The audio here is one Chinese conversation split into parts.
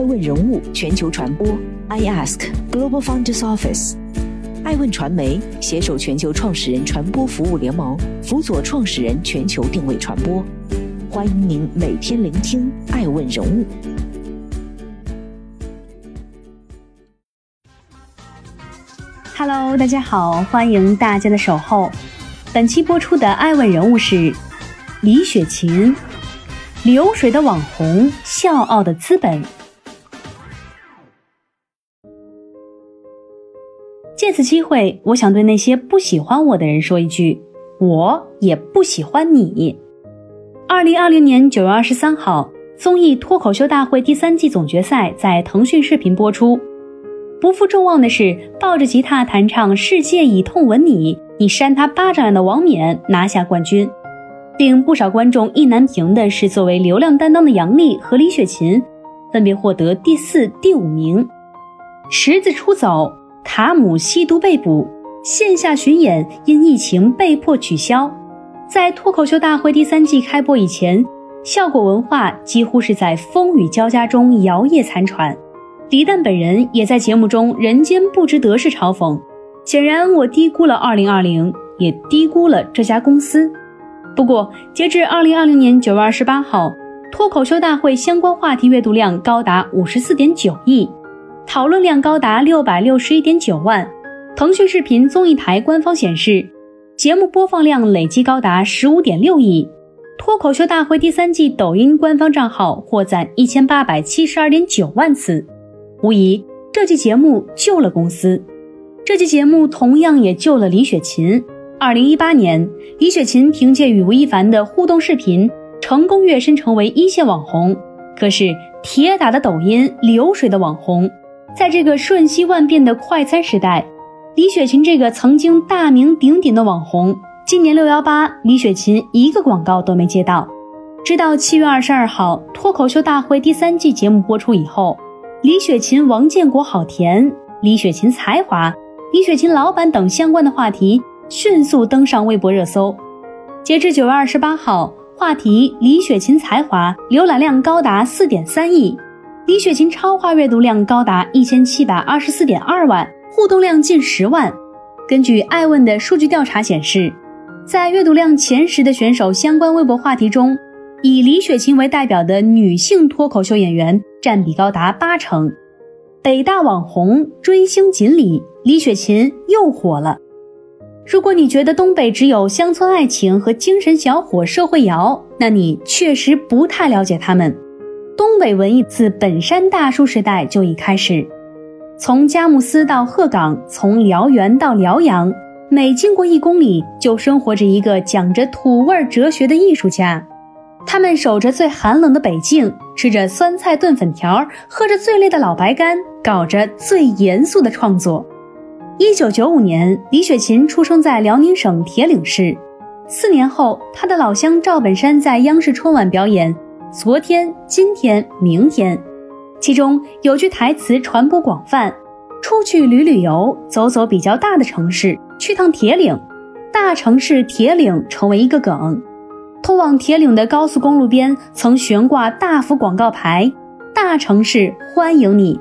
爱问人物全球传播，I Ask Global Founders Office，爱问传媒携手全球创始人传播服务联盟，辅佐创始人全球定位传播。欢迎您每天聆听爱问人物。Hello，大家好，欢迎大家的守候。本期播出的爱问人物是李雪琴，流水的网红，笑傲的资本。借此机会，我想对那些不喜欢我的人说一句：我也不喜欢你。二零二零年九月二十三号，综艺脱口秀大会第三季总决赛在腾讯视频播出。不负众望的是，抱着吉他弹唱《世界以痛吻你》，你扇他巴掌的王冕拿下冠军。令不少观众意难平的是，作为流量担当的杨笠和李雪琴，分别获得第四、第五名。池子出走。卡姆吸毒被捕，线下巡演因疫情被迫取消。在脱口秀大会第三季开播以前，效果文化几乎是在风雨交加中摇曳残喘。李诞本人也在节目中“人间不值得”是嘲讽。显然，我低估了2020，也低估了这家公司。不过，截至2020年9月28号，脱口秀大会相关话题阅读量高达54.9亿。讨论量高达六百六十一点九万，腾讯视频综艺台官方显示，节目播放量累计高达十五点六亿。脱口秀大会第三季抖音官方账号获赞一千八百七十二点九万次，无疑这期节目救了公司。这期节目同样也救了李雪琴。二零一八年，李雪琴凭借与吴亦凡的互动视频，成功跃升成为一线网红。可是铁打的抖音，流水的网红。在这个瞬息万变的快餐时代，李雪琴这个曾经大名鼎鼎的网红，今年六幺八，李雪琴一个广告都没接到。直到七月二十二号，脱口秀大会第三季节目播出以后，李雪琴、王建国好甜，李雪琴才华，李雪琴老板等相关的话题迅速登上微博热搜。截至九月二十八号，话题李雪琴才华浏览量高达四点三亿。李雪琴超话阅读量高达一千七百二十四点二万，互动量近十万。根据爱问的数据调查显示，在阅读量前十的选手相关微博话题中，以李雪琴为代表的女性脱口秀演员占比高达八成。北大网红追星锦鲤，李雪琴又火了。如果你觉得东北只有乡村爱情和精神小伙社会摇，那你确实不太了解他们。东北文艺自本山大叔时代就已开始，从佳木斯到鹤岗，从辽源到辽阳，每经过一公里，就生活着一个讲着土味哲学的艺术家。他们守着最寒冷的北境，吃着酸菜炖粉条，喝着最烈的老白干，搞着最严肃的创作。一九九五年，李雪琴出生在辽宁省铁岭市。四年后，他的老乡赵本山在央视春晚表演。昨天、今天、明天，其中有句台词传播广泛：出去旅旅游，走走比较大的城市，去趟铁岭。大城市铁岭成为一个梗。通往铁岭的高速公路边曾悬挂大幅广告牌：“大城市欢迎你。”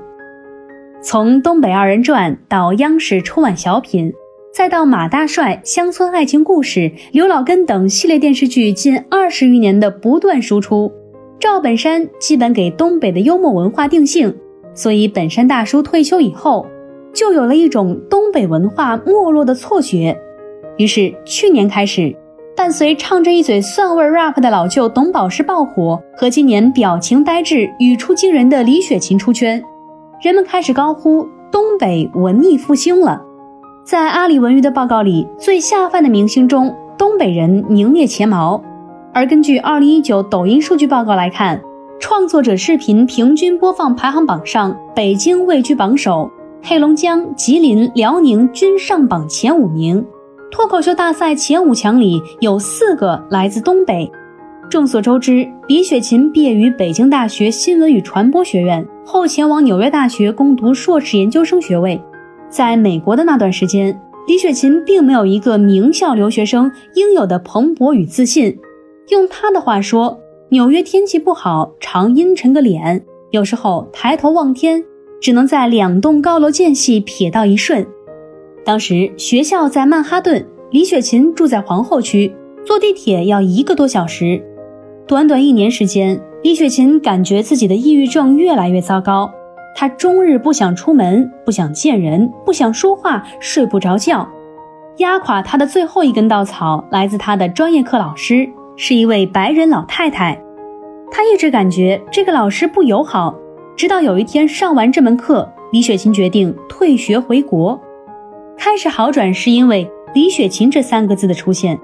从《东北二人转》到央视春晚小品，再到马大帅、乡村爱情故事、刘老根等系列电视剧，近二十余年的不断输出。赵本山基本给东北的幽默文化定性，所以本山大叔退休以后，就有了一种东北文化没落的错觉。于是去年开始，伴随唱着一嘴蒜味 rap 的老舅董宝石爆火，和今年表情呆滞、语出惊人的李雪琴出圈，人们开始高呼东北文艺复兴了。在阿里文娱的报告里，最下饭的明星中，东北人名列前茅。而根据二零一九抖音数据报告来看，创作者视频平均播放排行榜上，北京位居榜首，黑龙江、吉林、辽宁均上榜前五名。脱口秀大赛前五强里有四个来自东北。众所周知，李雪琴毕业于北京大学新闻与传播学院，后前往纽约大学攻读硕士研究生学位。在美国的那段时间，李雪琴并没有一个名校留学生应有的蓬勃与自信。用他的话说，纽约天气不好，常阴沉个脸。有时候抬头望天，只能在两栋高楼间隙瞥到一瞬。当时学校在曼哈顿，李雪琴住在皇后区，坐地铁要一个多小时。短短一年时间，李雪琴感觉自己的抑郁症越来越糟糕。她终日不想出门，不想见人，不想说话，睡不着觉。压垮她的最后一根稻草来自她的专业课老师，是一位白人老太太。她一直感觉这个老师不友好，直到有一天上完这门课，李雪琴决定退学回国。开始好转是因为李雪琴这三个字的出现。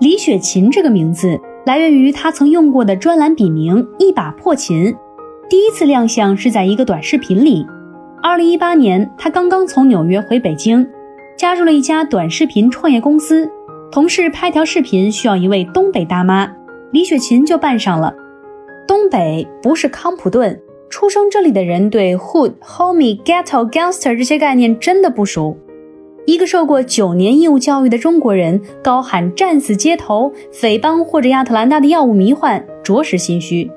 李雪琴这个名字来源于她曾用过的专栏笔名“一把破琴”。第一次亮相是在一个短视频里。二零一八年，她刚刚从纽约回北京，加入了一家短视频创业公司。同事拍条视频需要一位东北大妈，李雪琴就扮上了。东北不是康普顿，出生这里的人对 hood、homie、ghetto、gangster 这些概念真的不熟。一个受过九年义务教育的中国人高喊“战死街头”、匪帮或者亚特兰大的药物迷幻，着实心虚。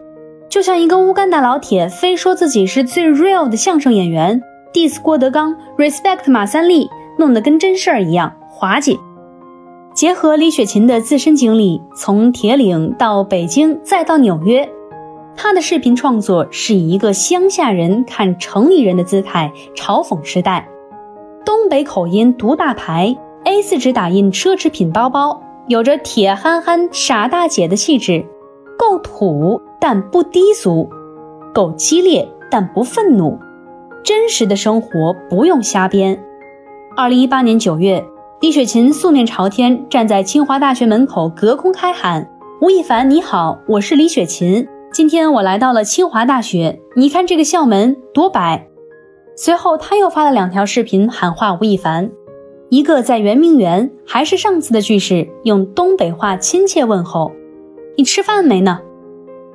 就像一个乌干达老铁非说自己是最 real 的相声演员，diss 郭德纲，respect 马三立，弄得跟真事儿一样滑稽。结合李雪琴的自身经历，从铁岭到北京，再到纽约。她的视频创作是以一个乡下人看城里人的姿态嘲讽时代，东北口音读大牌，A4 纸打印奢侈品包包，有着铁憨憨傻大姐的气质，够土但不低俗，够激烈但不愤怒，真实的生活不用瞎编。二零一八年九月，李雪琴素面朝天站在清华大学门口，隔空开喊：“吴亦凡你好，我是李雪琴。”今天我来到了清华大学，你看这个校门多白。随后他又发了两条视频喊话吴亦凡，一个在圆明园，还是上次的句式，用东北话亲切问候：“你吃饭没呢？”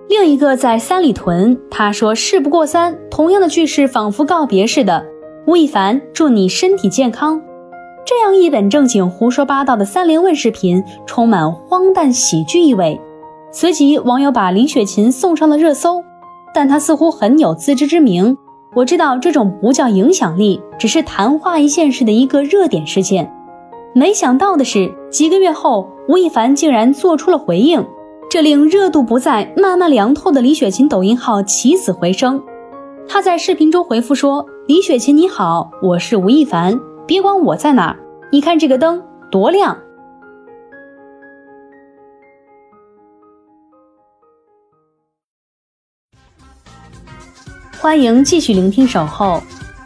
另一个在三里屯，他说：“事不过三。”同样的句式，仿佛告别似的。吴亦凡，祝你身体健康。这样一本正经胡说八道的三连问视频，充满荒诞喜剧意味。随即，网友把李雪琴送上了热搜，但她似乎很有自知之明。我知道这种不叫影响力，只是昙花一现式的一个热点事件。没想到的是，几个月后，吴亦凡竟然做出了回应，这令热度不再、慢慢凉透的李雪琴抖音号起死回生。他在视频中回复说：“李雪琴你好，我是吴亦凡，别管我在哪儿，你看这个灯多亮。”欢迎继续聆听《守候》，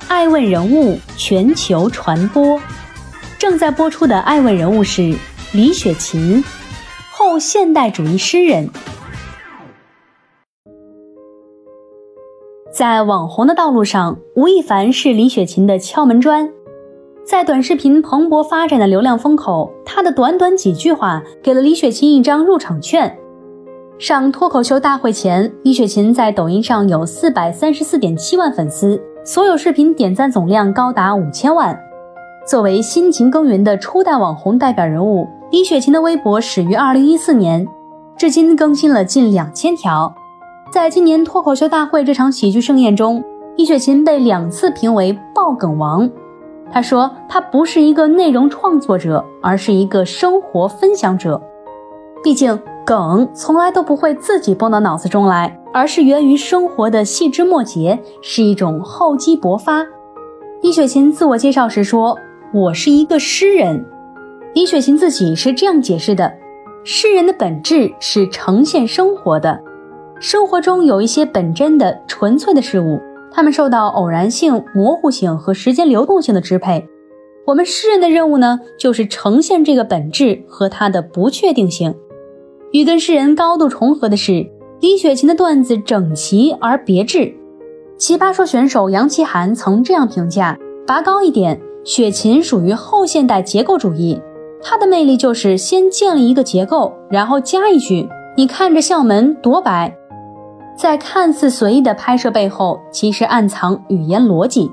爱问人物全球传播。正在播出的爱问人物是李雪琴，后现代主义诗人。在网红的道路上，吴亦凡是李雪琴的敲门砖。在短视频蓬勃发展的流量风口，他的短短几句话给了李雪琴一张入场券。上脱口秀大会前，李雪琴在抖音上有四百三十四点七万粉丝，所有视频点赞总量高达五千万。作为辛勤耕耘的初代网红代表人物，李雪琴的微博始于二零一四年，至今更新了近两千条。在今年脱口秀大会这场喜剧盛宴中，李雪琴被两次评为爆梗王。他说：“他不是一个内容创作者，而是一个生活分享者。毕竟。”梗从来都不会自己蹦到脑子中来，而是源于生活的细枝末节，是一种厚积薄发。李雪琴自我介绍时说：“我是一个诗人。”李雪琴自己是这样解释的：“诗人的本质是呈现生活的，生活中有一些本真的、纯粹的事物，他们受到偶然性、模糊性和时间流动性的支配。我们诗人的任务呢，就是呈现这个本质和它的不确定性。”与跟诗人高度重合的是，李雪琴的段子整齐而别致。奇葩说选手杨奇涵曾这样评价：拔高一点，雪琴属于后现代结构主义。她的魅力就是先建立一个结构，然后加一句：“你看这校门多白。”在看似随意的拍摄背后，其实暗藏语言逻辑。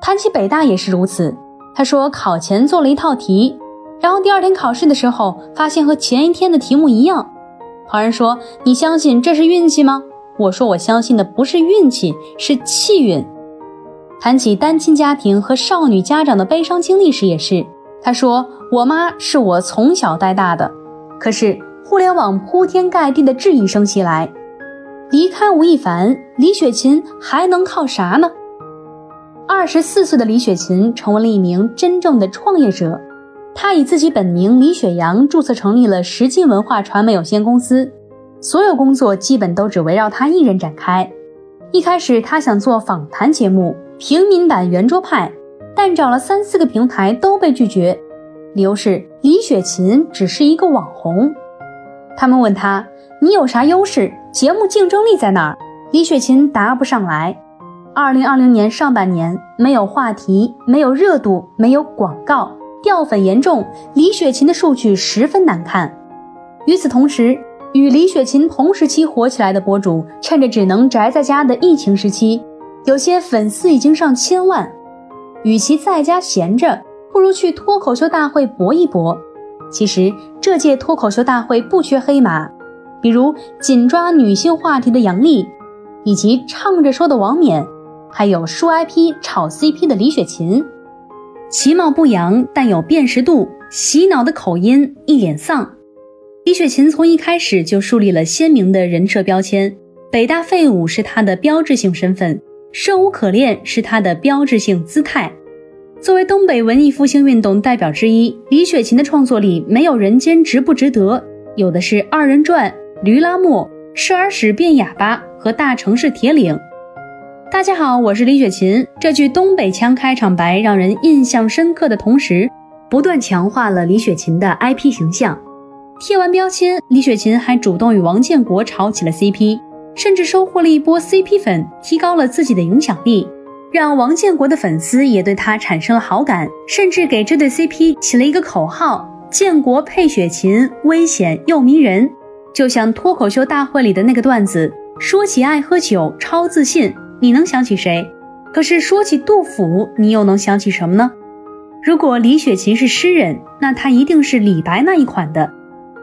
谈起北大也是如此。他说考前做了一套题。然后第二天考试的时候，发现和前一天的题目一样。旁人说：“你相信这是运气吗？”我说我相信的不是运气，是气运。谈起单亲家庭和少女家长的悲伤经历时，也是他说：“我妈是我从小带大的。”可是互联网铺天盖地的质疑声袭来，离开吴亦凡，李雪琴还能靠啥呢？二十四岁的李雪琴成为了一名真正的创业者。她以自己本名李雪阳注册成立了实劲文化传媒有限公司，所有工作基本都只围绕她一人展开。一开始，她想做访谈节目《平民版圆桌派》，但找了三四个平台都被拒绝，理由是李雪琴只是一个网红。他们问她：“你有啥优势？节目竞争力在哪儿？”李雪琴答不上来。二零二零年上半年，没有话题，没有热度，没有广告。掉粉严重，李雪琴的数据十分难看。与此同时，与李雪琴同时期火起来的博主，趁着只能宅在家的疫情时期，有些粉丝已经上千万。与其在家闲着，不如去脱口秀大会搏一搏。其实这届脱口秀大会不缺黑马，比如紧抓女性话题的杨笠，以及唱着说的王冕，还有输 IP 炒 CP 的李雪琴。其貌不扬，但有辨识度，洗脑的口音，一脸丧。李雪琴从一开始就树立了鲜明的人设标签，北大废物是她的标志性身份，生无可恋是她的标志性姿态。作为东北文艺复兴运动代表之一，李雪琴的创作里没有人间值不值得，有的是二人转、驴拉磨、时而使变哑巴和大城市铁岭。大家好，我是李雪琴。这句东北腔开场白让人印象深刻的同时，不断强化了李雪琴的 IP 形象。贴完标签，李雪琴还主动与王建国炒起了 CP，甚至收获了一波 CP 粉，提高了自己的影响力，让王建国的粉丝也对他产生了好感，甚至给这对 CP 起了一个口号：“建国配雪琴，危险又迷人。”就像脱口秀大会里的那个段子，说起爱喝酒，超自信。你能想起谁？可是说起杜甫，你又能想起什么呢？如果李雪琴是诗人，那她一定是李白那一款的，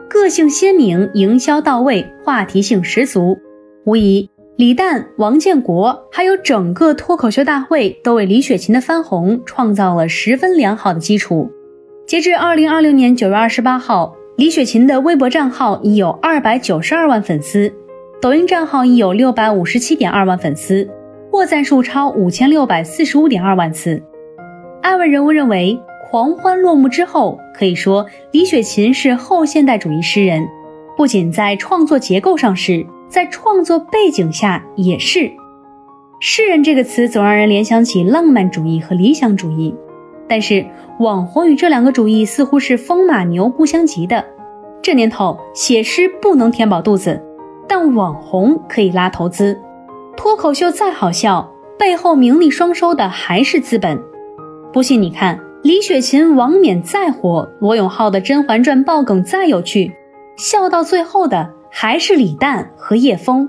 个性鲜明，营销到位，话题性十足。无疑，李诞、王建国还有整个脱口秀大会都为李雪琴的翻红创造了十分良好的基础。截至二零二零年九月二十八号，李雪琴的微博账号已有二百九十二万粉丝，抖音账号已有六百五十七点二万粉丝。获赞数超五千六百四十五点二万次。艾问人物认为，狂欢落幕之后，可以说李雪琴是后现代主义诗人，不仅在创作结构上是，在创作背景下也是。诗人这个词总让人联想起浪漫主义和理想主义，但是网红与这两个主义似乎是风马牛不相及的。这年头，写诗不能填饱肚子，但网红可以拉投资。脱口秀再好笑，背后名利双收的还是资本。不信你看，李雪琴、王冕再火，罗永浩的《甄嬛传》爆梗再有趣，笑到最后的还是李诞和叶枫。